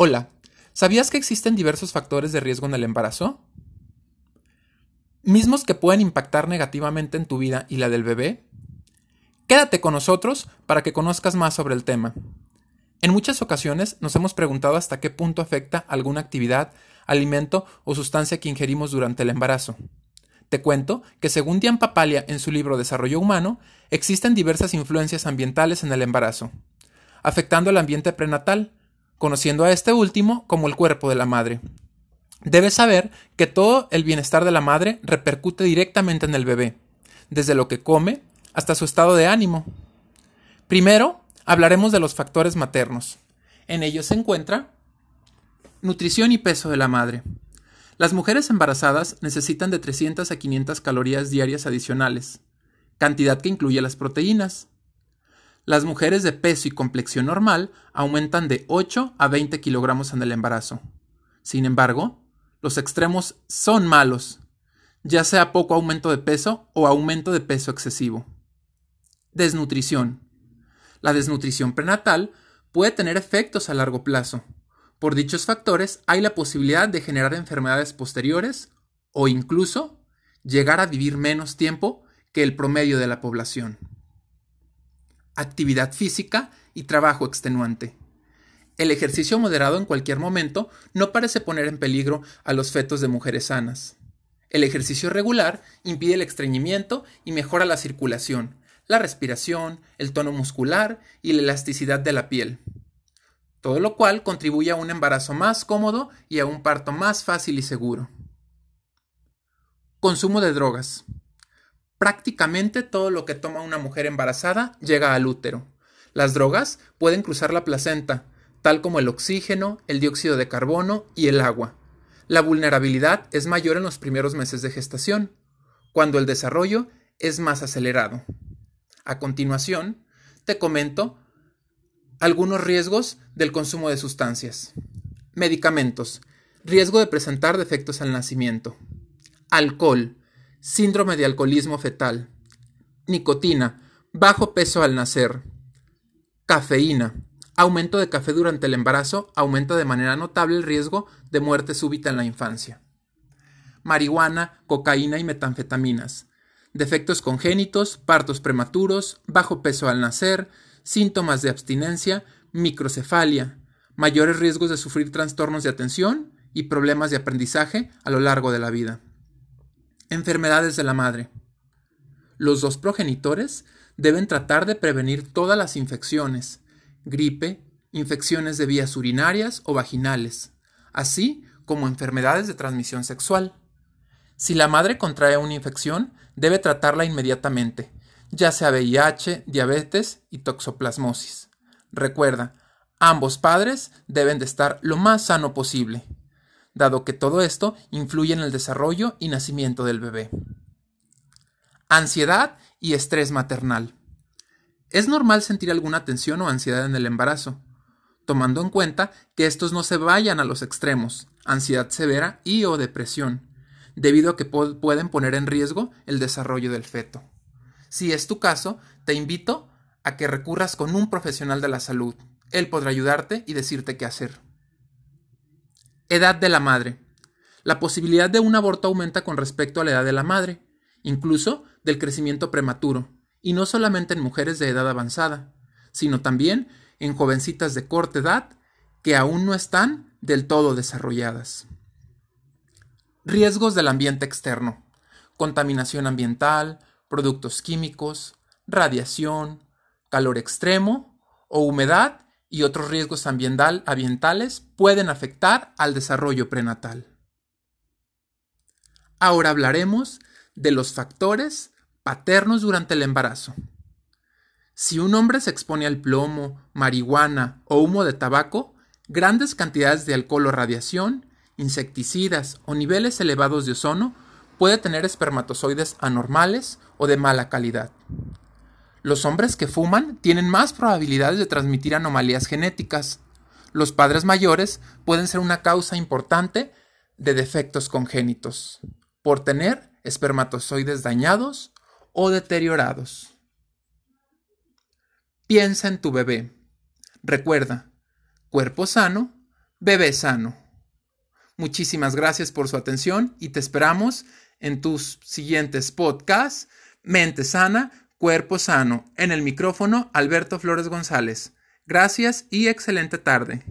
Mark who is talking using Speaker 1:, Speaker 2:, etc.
Speaker 1: Hola, ¿sabías que existen diversos factores de riesgo en el embarazo? Mismos que pueden impactar negativamente en tu vida y la del bebé. Quédate con nosotros para que conozcas más sobre el tema. En muchas ocasiones nos hemos preguntado hasta qué punto afecta alguna actividad, alimento o sustancia que ingerimos durante el embarazo. Te cuento que según Diane Papalia en su libro Desarrollo Humano, existen diversas influencias ambientales en el embarazo, afectando el ambiente prenatal, conociendo a este último como el cuerpo de la madre. Debes saber que todo el bienestar de la madre repercute directamente en el bebé, desde lo que come hasta su estado de ánimo. Primero, hablaremos de los factores maternos. En ellos se encuentra nutrición y peso de la madre. Las mujeres embarazadas necesitan de 300 a 500 calorías diarias adicionales, cantidad que incluye las proteínas. Las mujeres de peso y complexión normal aumentan de 8 a 20 kilogramos en el embarazo. Sin embargo, los extremos son malos, ya sea poco aumento de peso o aumento de peso excesivo. Desnutrición. La desnutrición prenatal puede tener efectos a largo plazo. Por dichos factores hay la posibilidad de generar enfermedades posteriores o incluso llegar a vivir menos tiempo que el promedio de la población actividad física y trabajo extenuante. El ejercicio moderado en cualquier momento no parece poner en peligro a los fetos de mujeres sanas. El ejercicio regular impide el estreñimiento y mejora la circulación, la respiración, el tono muscular y la elasticidad de la piel. Todo lo cual contribuye a un embarazo más cómodo y a un parto más fácil y seguro. Consumo de drogas. Prácticamente todo lo que toma una mujer embarazada llega al útero. Las drogas pueden cruzar la placenta, tal como el oxígeno, el dióxido de carbono y el agua. La vulnerabilidad es mayor en los primeros meses de gestación, cuando el desarrollo es más acelerado. A continuación, te comento algunos riesgos del consumo de sustancias. Medicamentos. Riesgo de presentar defectos al nacimiento. Alcohol síndrome de alcoholismo fetal, nicotina, bajo peso al nacer, cafeína, aumento de café durante el embarazo aumenta de manera notable el riesgo de muerte súbita en la infancia, marihuana, cocaína y metanfetaminas, defectos congénitos, partos prematuros, bajo peso al nacer, síntomas de abstinencia, microcefalia, mayores riesgos de sufrir trastornos de atención y problemas de aprendizaje a lo largo de la vida. Enfermedades de la madre. Los dos progenitores deben tratar de prevenir todas las infecciones, gripe, infecciones de vías urinarias o vaginales, así como enfermedades de transmisión sexual. Si la madre contrae una infección, debe tratarla inmediatamente, ya sea VIH, diabetes y toxoplasmosis. Recuerda, ambos padres deben de estar lo más sano posible dado que todo esto influye en el desarrollo y nacimiento del bebé. Ansiedad y estrés maternal. Es normal sentir alguna tensión o ansiedad en el embarazo, tomando en cuenta que estos no se vayan a los extremos, ansiedad severa y o depresión, debido a que pueden poner en riesgo el desarrollo del feto. Si es tu caso, te invito a que recurras con un profesional de la salud. Él podrá ayudarte y decirte qué hacer. Edad de la madre. La posibilidad de un aborto aumenta con respecto a la edad de la madre, incluso del crecimiento prematuro, y no solamente en mujeres de edad avanzada, sino también en jovencitas de corta edad que aún no están del todo desarrolladas. Riesgos del ambiente externo. Contaminación ambiental, productos químicos, radiación, calor extremo o humedad y otros riesgos ambientales pueden afectar al desarrollo prenatal. Ahora hablaremos de los factores paternos durante el embarazo. Si un hombre se expone al plomo, marihuana o humo de tabaco, grandes cantidades de alcohol o radiación, insecticidas o niveles elevados de ozono, puede tener espermatozoides anormales o de mala calidad. Los hombres que fuman tienen más probabilidades de transmitir anomalías genéticas. Los padres mayores pueden ser una causa importante de defectos congénitos, por tener espermatozoides dañados o deteriorados. Piensa en tu bebé. Recuerda, cuerpo sano, bebé sano. Muchísimas gracias por su atención y te esperamos en tus siguientes podcasts. Mente sana, cuerpo sano. En el micrófono, Alberto Flores González. Gracias y excelente tarde.